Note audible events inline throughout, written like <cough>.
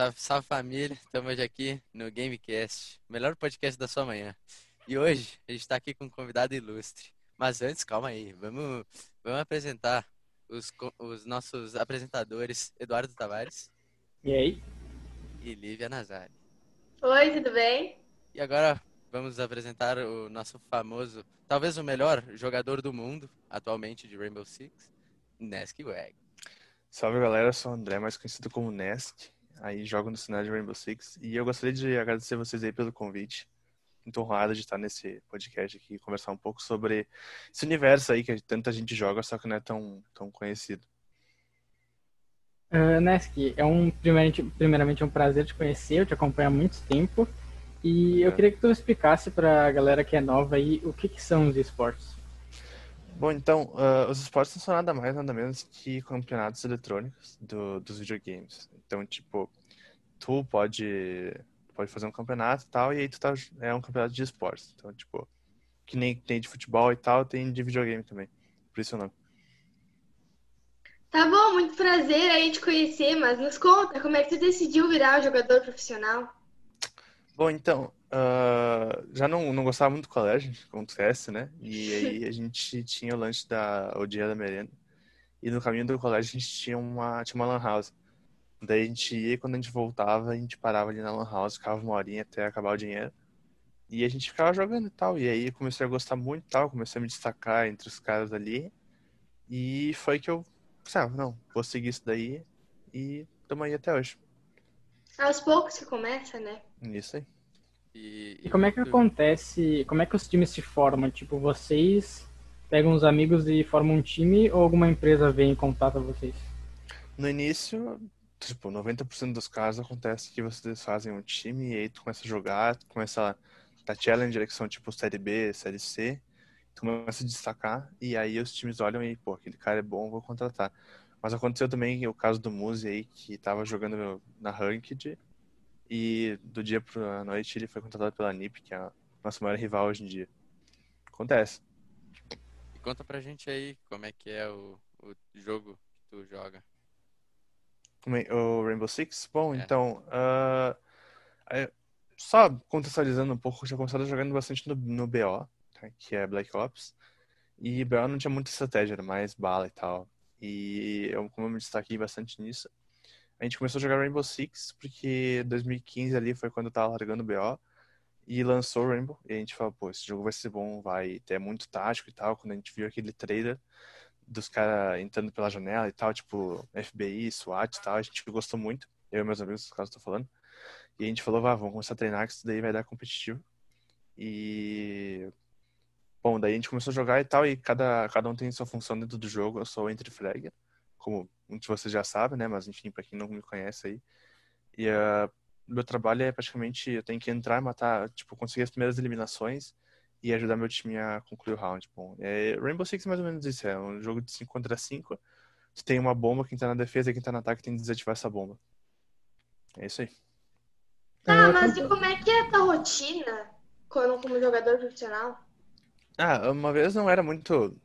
Salve, salve família, estamos hoje aqui no Gamecast, melhor podcast da sua manhã. E hoje a gente está aqui com um convidado ilustre. Mas antes, calma aí, vamos, vamos apresentar os, os nossos apresentadores, Eduardo Tavares. E aí? E Lívia Nazari. Oi, tudo bem? E agora vamos apresentar o nosso famoso, talvez o melhor jogador do mundo atualmente de Rainbow Six, Nesk Wag. Salve galera, eu sou o André, mais conhecido como Nesk. Aí jogo no cenário de Rainbow Six. E eu gostaria de agradecer vocês aí pelo convite. Muito honrado de estar nesse podcast aqui e conversar um pouco sobre esse universo aí que tanta gente joga, só que não é tão, tão conhecido. Uh, Nesk, é um, primeiramente, primeiramente é um prazer te conhecer, eu te acompanho há muito tempo. E é. eu queria que tu explicasse para a galera que é nova aí o que, que são os esportes. Bom, então, uh, os esportes não são nada mais, nada menos que campeonatos eletrônicos do, dos videogames. Então, tipo, tu pode, pode fazer um campeonato e tal, e aí tu tá, é um campeonato de esportes. Então, tipo, que nem tem de futebol e tal, tem de videogame também. Por isso o nome. Tá bom, muito prazer aí te conhecer, mas nos conta, como é que tu decidiu virar um jogador profissional? Bom, então, uh, já não, não gostava muito do colégio, acontece, né? E aí <laughs> a gente tinha o lanche da, o dia da merenda. E no caminho do colégio a gente tinha uma, tinha uma lan house. Daí a gente ia e quando a gente voltava, a gente parava ali na lan house, ficava uma horinha até acabar o dinheiro. E a gente ficava jogando e tal. E aí eu comecei a gostar muito e tal, comecei a me destacar entre os caras ali. E foi que eu pensava, ah, não, vou seguir isso daí e estamos aí até hoje. Aos poucos que começa, né? Isso aí. E, e como é que acontece, como é que os times se formam? Tipo, vocês pegam os amigos e formam um time ou alguma empresa vem em contato a vocês? No início, tipo, 90% dos casos acontece que vocês fazem um time e aí tu começa a jogar, tu começa a dar challenger, que são tipo Série B, Série C, tu começa a destacar e aí os times olham e, pô, aquele cara é bom, vou contratar. Mas aconteceu também o caso do Muzi aí, que tava jogando na Ranked e do dia pra noite ele foi contratado pela NiP, que é a nossa maior rival hoje em dia. Acontece. E conta pra gente aí como é que é o, o jogo que tu joga. É, o Rainbow Six? Bom, é. então. Uh, só contextualizando um pouco, eu tinha começado jogando bastante no, no BO, tá? que é Black Ops. E BO não tinha muita estratégia, era mais bala e tal. E eu, como eu me destaquei bastante nisso, a gente começou a jogar Rainbow Six porque 2015 ali foi quando eu tava largando o BO e lançou Rainbow. E a gente falou, pô, esse jogo vai ser bom, vai ter muito tático e tal. Quando a gente viu aquele trailer dos caras entrando pela janela e tal, tipo FBI, SWAT e tal, a gente gostou muito. Eu e meus amigos, no caso, tô falando. E a gente falou, vá, vamos começar a treinar que isso daí vai dar competitivo. E. Bom, daí a gente começou a jogar e tal, e cada, cada um tem sua função dentro do jogo. Eu sou Entry Fragger como muitos de vocês já sabem, né? Mas enfim, para quem não me conhece aí. E uh, meu trabalho é praticamente eu tenho que entrar, matar, tipo, conseguir as primeiras eliminações e ajudar meu time a concluir o round. Bom, é, Rainbow Six é mais ou menos isso, é um jogo de 5 contra 5. Você tem uma bomba, quem tá na defesa e quem tá no ataque tem que desativar essa bomba. É isso aí. Tá, mas e como é que é a tua rotina quando, como jogador profissional? Ah, uma vez não era muito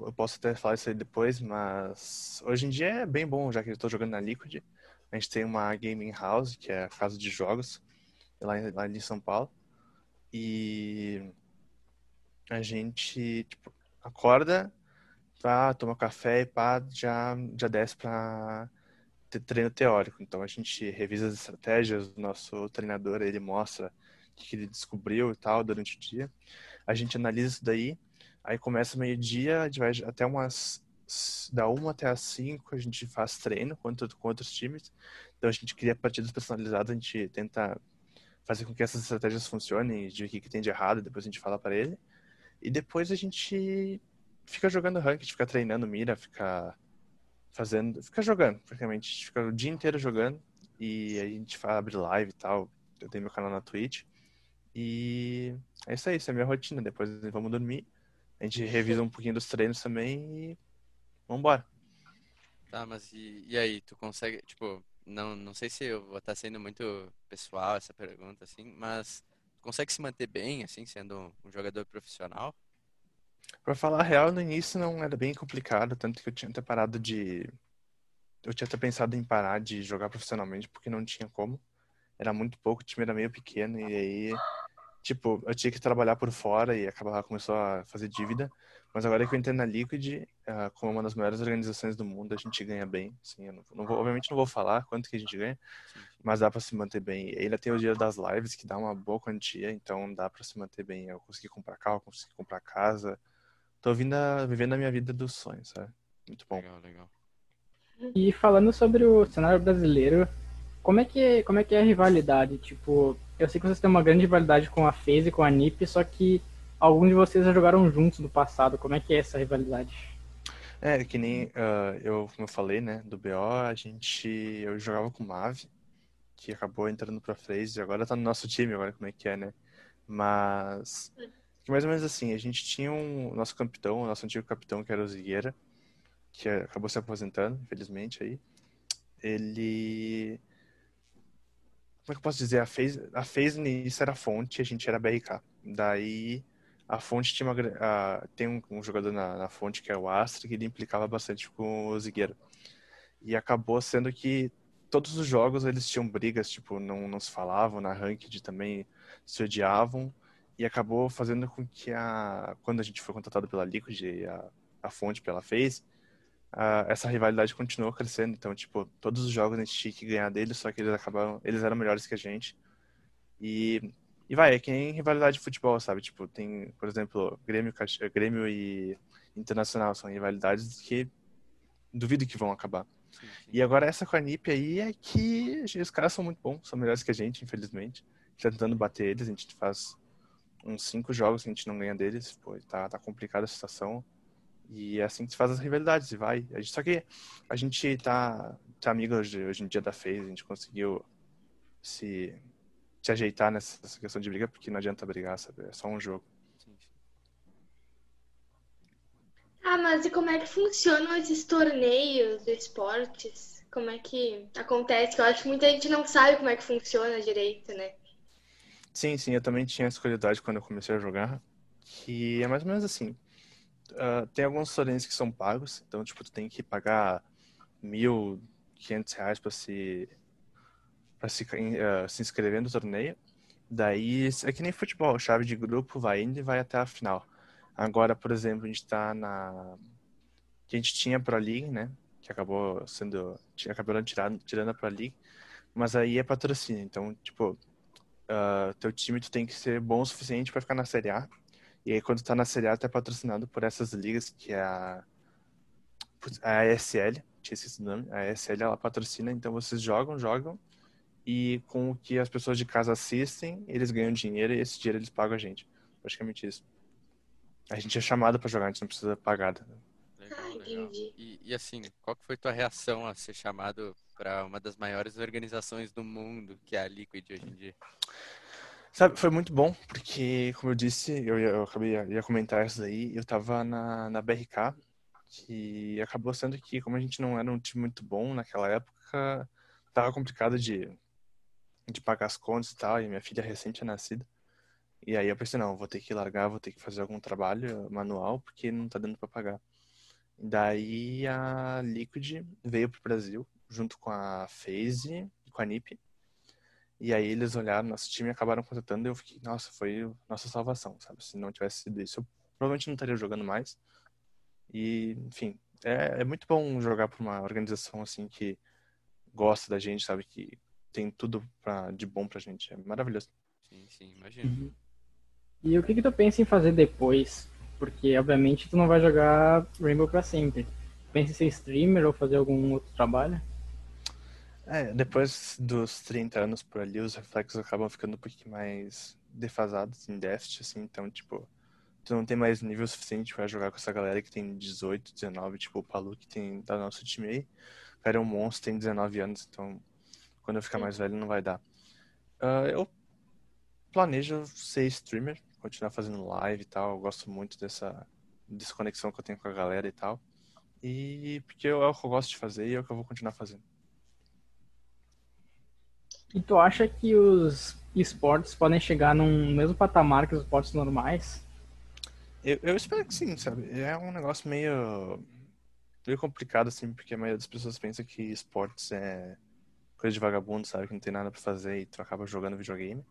eu posso até falar isso aí depois, mas hoje em dia é bem bom, já que eu estou jogando na Liquid. A gente tem uma gaming house, que é a casa de jogos, lá em, lá em São Paulo. E a gente tipo, acorda, pá, toma café e pá, já, já desce para ter treino teórico. Então a gente revisa as estratégias, o nosso treinador ele mostra o que ele descobriu e tal durante o dia. A gente analisa isso daí Aí começa meio-dia, a gente vai até umas. Da uma até as cinco a gente faz treino contra, com outros times. Então a gente cria partidas personalizadas, a gente tenta fazer com que essas estratégias funcionem, de o que, que tem de errado, depois a gente fala para ele. E depois a gente fica jogando ranked, fica treinando mira, fica fazendo, fica jogando, praticamente, fica o dia inteiro jogando e a gente abre live e tal. Eu tenho meu canal na Twitch. E é isso aí, essa é a minha rotina. Depois vamos dormir. A gente revisa um pouquinho dos treinos também e vambora. Tá, mas e, e aí, tu consegue, tipo, não, não sei se eu vou estar sendo muito pessoal essa pergunta, assim, mas tu consegue se manter bem, assim, sendo um jogador profissional? Pra falar a real, no início não era bem complicado, tanto que eu tinha até parado de, eu tinha até pensado em parar de jogar profissionalmente porque não tinha como. Era muito pouco, o time era meio pequeno e aí, tipo, eu tinha que trabalhar por fora e acabava começou a fazer dívida. Mas agora que eu entrei na Liquid, uh, como uma das maiores organizações do mundo, a gente ganha bem. Assim, não, não vou, obviamente não vou falar quanto que a gente ganha, mas dá para se manter bem. E ainda tem o dia das lives, que dá uma boa quantia, então dá para se manter bem. Eu consegui comprar carro, consegui comprar casa. Tô vindo a, vivendo a minha vida dos sonhos, sabe? Muito bom. Legal, legal. E falando sobre o cenário brasileiro, como é que, como é, que é a rivalidade? Tipo, eu sei que vocês têm uma grande rivalidade com a FaZe e com a NiP, só que alguns de vocês já jogaram juntos no passado. Como é que é essa rivalidade? É, que nem uh, eu, como eu falei, né, do BO, a gente, eu jogava com o Mavi, que acabou entrando pra FaZe, agora tá no nosso time, agora como é que é, né? Mas, que mais ou menos assim, a gente tinha um, nosso capitão, o nosso antigo capitão, que era o Zigueira, que acabou se aposentando, infelizmente, aí. Ele como é que eu posso dizer? A FaZe, a FaZe nisso era a fonte, a gente era BRK. Daí a fonte tinha uma, a, tem um, um jogador na, na, fonte que é o Astra, que ele implicava bastante com o Zigueira. E acabou sendo que todos os jogos eles tinham brigas, tipo, não, não se falavam, na ranked também se odiavam. E acabou fazendo com que a, quando a gente foi contratado pela Liquid, a, a fonte pela FaZe, a, essa rivalidade continuou crescendo. Então, tipo, todos os jogos a gente tinha que ganhar deles, só que eles acabaram, eles eram melhores que a gente. E, e vai, é que nem rivalidade de futebol, sabe? Tipo, tem, por exemplo, Grêmio, Grêmio e Internacional são rivalidades que duvido que vão acabar. Sim, sim. E agora essa com a NIP aí é que os caras são muito bons, são melhores que a gente, infelizmente. Tá tentando bater eles, a gente faz uns cinco jogos que a gente não ganha deles, pô, tá, tá complicada a situação. E é assim que se faz as rivalidades e vai. Só que a gente tá, tá amigo hoje, hoje em dia da FaZe, a gente conseguiu se, se ajeitar nessa questão de briga, porque não adianta brigar, sabe? É só um jogo. Ah, mas e como é que funcionam esses torneios de esportes? Como é que acontece? Eu acho que muita gente não sabe como é que funciona direito, né? Sim, sim, eu também tinha essa curiosidade quando eu comecei a jogar, que é mais ou menos assim. Uh, tem alguns torneios que são pagos, então, tipo, tu tem que pagar mil, quinhentos reais para se, pra se, uh, se inscrever no torneio. Daí, é que nem futebol, chave de grupo vai indo e vai até a final. Agora, por exemplo, a gente tá na... A gente tinha Pro League, né? Que acabou sendo... Acabaram tirando, tirando a Pro League. Mas aí é patrocínio, então, tipo... Uh, teu time tu tem que ser bom o suficiente para ficar na Série A e aí, quando tá na Série A, tá patrocinado por essas ligas, que é a, a ESL, tinha esse nome, a ESL, ela patrocina, então vocês jogam, jogam, e com o que as pessoas de casa assistem, eles ganham dinheiro e esse dinheiro eles pagam a gente. Praticamente isso. A gente é chamado para jogar, a gente não precisa pagar. Legal, ah, legal. E, e, assim, qual que foi tua reação a ser chamado para uma das maiores organizações do mundo, que é a Liquid hoje em dia? Sabe, foi muito bom, porque, como eu disse, eu, ia, eu acabei ia comentar isso daí, eu tava na, na BRK, que acabou sendo que, como a gente não era um time muito bom naquela época, tava complicado de, de pagar as contas e tal, e minha filha recente é nascida. E aí eu pensei, não, vou ter que largar, vou ter que fazer algum trabalho manual, porque não tá dando para pagar. Daí a Liquid veio pro Brasil, junto com a FaZe e com a NiP, e aí eles olharam nosso time e acabaram contratando e eu fiquei, nossa, foi nossa salvação, sabe? Se não tivesse sido isso, eu provavelmente não estaria jogando mais. E, enfim, é, é muito bom jogar para uma organização assim que gosta da gente, sabe? Que tem tudo pra, de bom pra gente. É maravilhoso. Sim, sim, imagino. Uhum. E o que, que tu pensa em fazer depois? Porque, obviamente, tu não vai jogar Rainbow pra sempre. Pensa em ser streamer ou fazer algum outro trabalho? É, depois dos 30 anos por ali, os reflexos acabam ficando um pouquinho mais defasados em déficit, assim, então, tipo, tu não tem mais nível suficiente para jogar com essa galera que tem 18, 19, tipo o Palu que tem da nosso time aí. O cara é um monstro, tem 19 anos, então quando eu ficar mais velho não vai dar. Uh, eu planejo ser streamer, continuar fazendo live e tal, eu gosto muito dessa desconexão que eu tenho com a galera e tal. E porque é o que eu gosto de fazer e é o que eu vou continuar fazendo. E tu acha que os esportes podem chegar num mesmo patamar que os esportes normais? Eu, eu espero que sim, sabe? É um negócio meio. meio complicado, assim, porque a maioria das pessoas pensa que esportes é coisa de vagabundo, sabe? Que não tem nada pra fazer e tu acaba jogando videogame.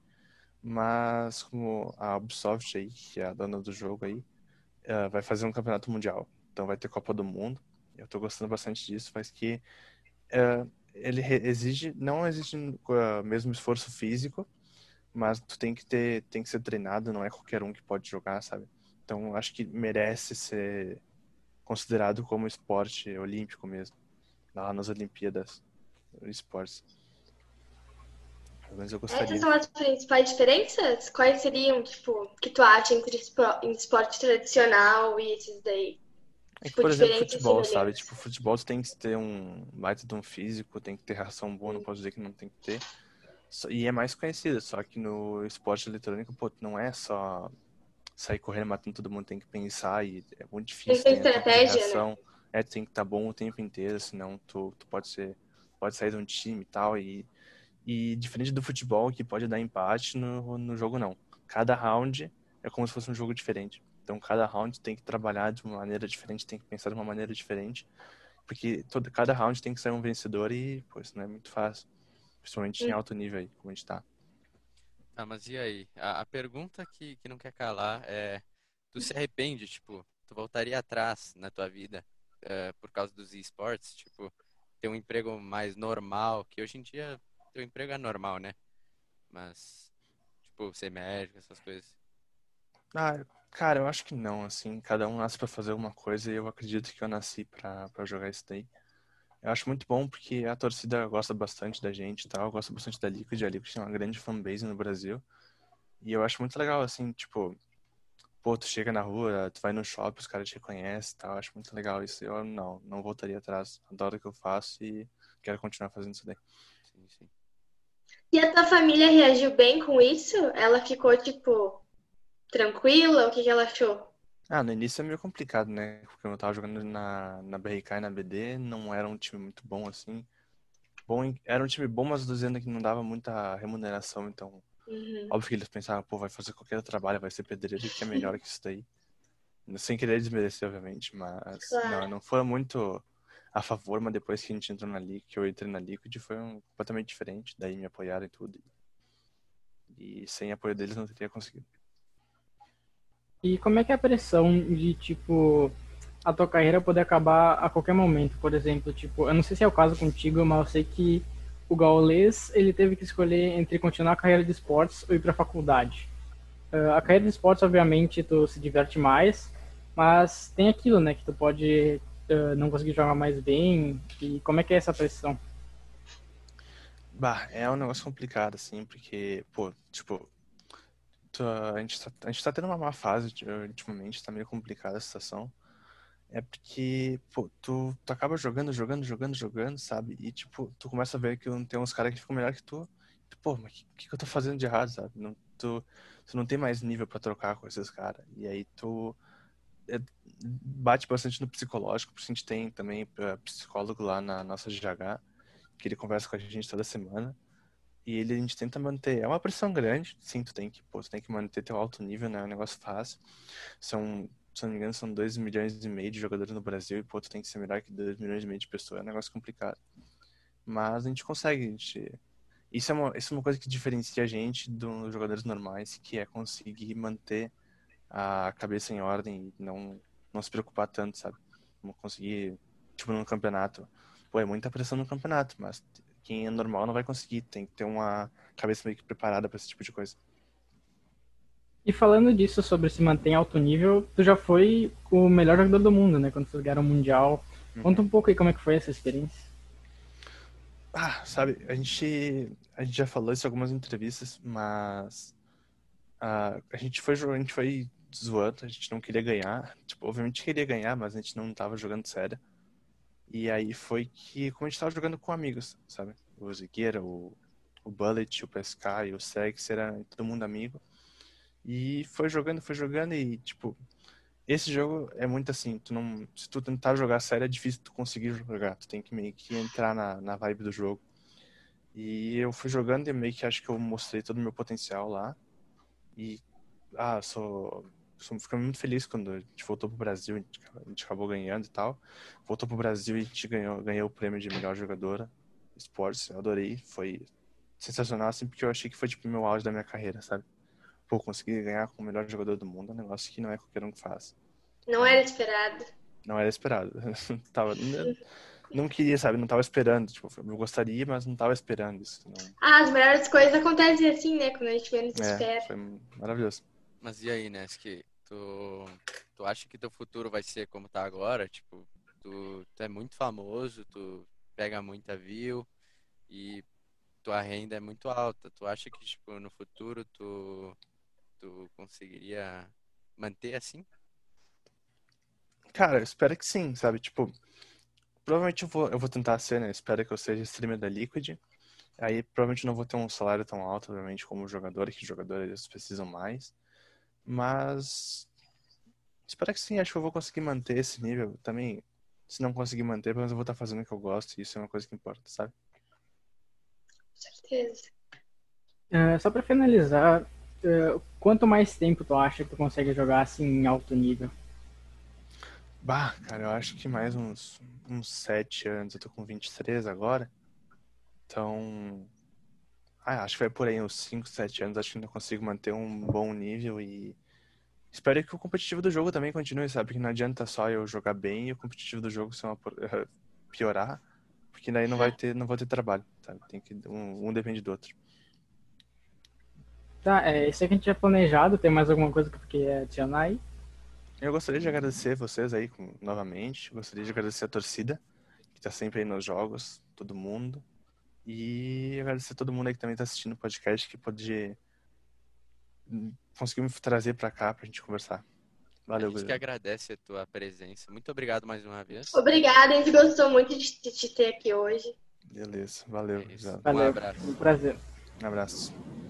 Mas como a Ubisoft aí, que é a dona do jogo aí, uh, vai fazer um campeonato mundial. Então vai ter Copa do Mundo. Eu tô gostando bastante disso, mas que uh, ele exige, não exige o mesmo esforço físico, mas tu tem que ter, tem que ser treinado, não é qualquer um que pode jogar, sabe? Então acho que merece ser considerado como esporte olímpico mesmo, lá nas Olimpíadas, esportes. Pelo menos eu gostaria. Essas são as principais diferenças? Quais seriam, tipo, que tu acha entre esporte tradicional e esses daí? É que, tipo, por exemplo, futebol, sabe? Tipo, futebol tu tem que ter um baita de um físico, tem que ter ração boa, não posso dizer que não tem que ter. E é mais conhecido, só que no esporte eletrônico, pô, não é só sair correndo matando todo mundo, tem que pensar e é muito difícil. Tem, tem estratégia, né? É, tem que estar tá bom o tempo inteiro, senão tu, tu pode ser, pode sair de um time e tal. E, e diferente do futebol, que pode dar empate, no, no jogo não. Cada round é como se fosse um jogo diferente. Então cada round tem que trabalhar de uma maneira diferente, tem que pensar de uma maneira diferente. Porque todo, cada round tem que sair um vencedor e, pô, isso não é muito fácil. Principalmente em alto nível aí, como a gente tá. Ah, mas e aí? A, a, pergunta que, que não quer calar é: tu se arrepende, tipo, tu voltaria atrás na tua vida uh, por causa dos esportes? Tipo, ter um emprego mais normal, que hoje em dia teu emprego é normal, né? Mas, tipo, ser médico, essas coisas. Ah, cara, eu acho que não, assim. Cada um nasce para fazer alguma coisa e eu acredito que eu nasci para jogar isso daí. Eu acho muito bom porque a torcida gosta bastante da gente e tal, gosta bastante da Liquid. A Liquid tem uma grande fanbase no Brasil. E eu acho muito legal, assim, tipo, pô, tu chega na rua, tu vai no shopping, os caras te reconhecem e tal. Acho muito legal isso. Eu não, não voltaria atrás. Adoro o que eu faço e quero continuar fazendo isso daí. Sim, sim. E a tua família reagiu bem com isso? Ela ficou, tipo, tranquila? O que, que ela achou? Ah, no início é meio complicado, né? Porque eu tava jogando na, na BRK e na BD, não era um time muito bom assim. Bom, era um time bom, mas dizendo que não dava muita remuneração, então. Uhum. Óbvio que eles pensavam, pô, vai fazer qualquer trabalho, vai ser pedreiro, que é melhor que isso daí. Sem querer desmerecer, obviamente, mas claro. não, não foi muito a favor, mas depois que a gente entrou na Liquid, que eu entrei na Liquid, foi um, completamente diferente. Daí me apoiaram e tudo. E sem apoio deles não teria conseguido. E como é que é a pressão de, tipo, a tua carreira poder acabar a qualquer momento? Por exemplo, tipo, eu não sei se é o caso contigo, mas eu sei que o Gaules, ele teve que escolher entre continuar a carreira de esportes ou ir pra faculdade. Uh, a carreira de esportes, obviamente, tu se diverte mais, mas tem aquilo, né, que tu pode uh, não conseguir jogar mais bem. E como é que é essa pressão? Bah, é um negócio complicado, assim, porque, pô, tipo, a gente tá, a gente tá tendo uma má fase ultimamente, tá meio complicada a situação. É porque, pô, tu, tu acaba jogando, jogando, jogando, jogando, sabe? E, tipo, tu começa a ver que tem uns caras que ficam melhor que tu. tu pô, mas o que, que eu tô fazendo de errado, sabe? Não, tu, tu não tem mais nível para trocar com esses caras. E aí tu é, bate bastante no psicológico, porque a gente tem também uh, psicólogo lá na nossa GH, que ele conversa com a gente toda semana. E ele a gente tenta manter. É uma pressão grande, sim, tu tem que, pô, tem que manter teu alto nível, não é um negócio fácil. São, se não me engano, são 2 milhões e meio de jogadores no Brasil e, pô, tu tem que ser melhor que 2 milhões e meio de pessoas, é um negócio complicado. Mas a gente consegue, a gente... Isso é, uma, isso é uma coisa que diferencia a gente dos jogadores normais, que é conseguir manter a cabeça em ordem e não, não se preocupar tanto, sabe? Como conseguir, tipo, num campeonato. Pô, é muita pressão no campeonato, mas quem é normal não vai conseguir. Tem que ter uma cabeça meio que preparada para esse tipo de coisa. E falando disso, sobre se manter em alto nível, tu já foi o melhor jogador do mundo, né? Quando vocês ganharam o Mundial. Uhum. Conta um pouco aí como é que foi essa experiência. Ah, sabe, a gente, a gente já falou isso em algumas entrevistas, mas uh, a gente foi a gente foi zoando, a gente não queria ganhar. Tipo, obviamente queria ganhar, mas a gente não tava jogando sério. E aí foi que, como a gente tava jogando com amigos, sabe? O Zigueira, o, o Bullet, o PSK e o Sex, era todo mundo amigo. E foi jogando, foi jogando e, tipo, esse jogo é muito assim, tu não, se tu tentar jogar sério é difícil tu conseguir jogar, tu tem que meio que entrar na, na vibe do jogo. E eu fui jogando e meio que acho que eu mostrei todo o meu potencial lá. E, ah, sou fiquei muito feliz quando a gente voltou pro Brasil, a gente acabou ganhando e tal. Voltou pro Brasil e a gente ganhou, ganhou o prêmio de melhor jogadora esportes. Eu adorei, foi sensacional, assim, porque eu achei que foi tipo o meu auge da minha carreira, sabe? Pô, conseguir ganhar com o melhor jogador do mundo é um negócio que não é qualquer um que faz. Não era esperado. Não era esperado. <laughs> tava, não queria, sabe? Não tava esperando. Tipo, eu gostaria, mas não tava esperando isso. Não... Ah, as melhores coisas acontecem assim, né? Quando a gente menos É, espera. foi maravilhoso. Mas e aí, Nesk? Tu, tu acha que teu futuro vai ser como tá agora? Tipo, tu, tu é muito famoso, tu pega muita view e tua renda é muito alta. Tu acha que, tipo, no futuro tu, tu conseguiria manter assim? Cara, eu espero que sim, sabe? Tipo, provavelmente eu vou, eu vou tentar ser, né? Espero que eu seja streamer da Liquid. Aí provavelmente não vou ter um salário tão alto, obviamente, como jogador, que jogadores precisam mais. Mas espero que sim, acho que eu vou conseguir manter esse nível. Também, se não conseguir manter, pelo menos eu vou estar fazendo o que eu gosto, e isso é uma coisa que importa, sabe? Com certeza. É, só pra finalizar, é, quanto mais tempo tu acha que tu consegue jogar assim em alto nível? Bah, cara, eu acho que mais uns, uns 7 anos, eu tô com 23 agora. Então, ah, acho que vai por aí uns 5, 7 anos, acho que ainda consigo manter um bom nível e espero que o competitivo do jogo também continue, sabe? Porque não adianta só eu jogar bem e o competitivo do jogo uma, <laughs> piorar, porque daí não vai ter, não vou ter trabalho, sabe? Tem que um, um depende do outro. Tá, é, isso aqui a gente tinha planejado, tem mais alguma coisa que tu quer adicionar aí? Eu gostaria de agradecer vocês aí novamente. Gostaria de agradecer a torcida, que tá sempre aí nos jogos, todo mundo. E agradecer a todo mundo aí que também tá assistindo o podcast, que pode conseguiu me trazer pra cá pra gente conversar. Valeu, a gente que agradece a tua presença. Muito obrigado mais uma vez. Obrigada, a gente gostou muito de te ter aqui hoje. Beleza, valeu. É gurizada. Um Valeu, abraço. um prazer. Um abraço.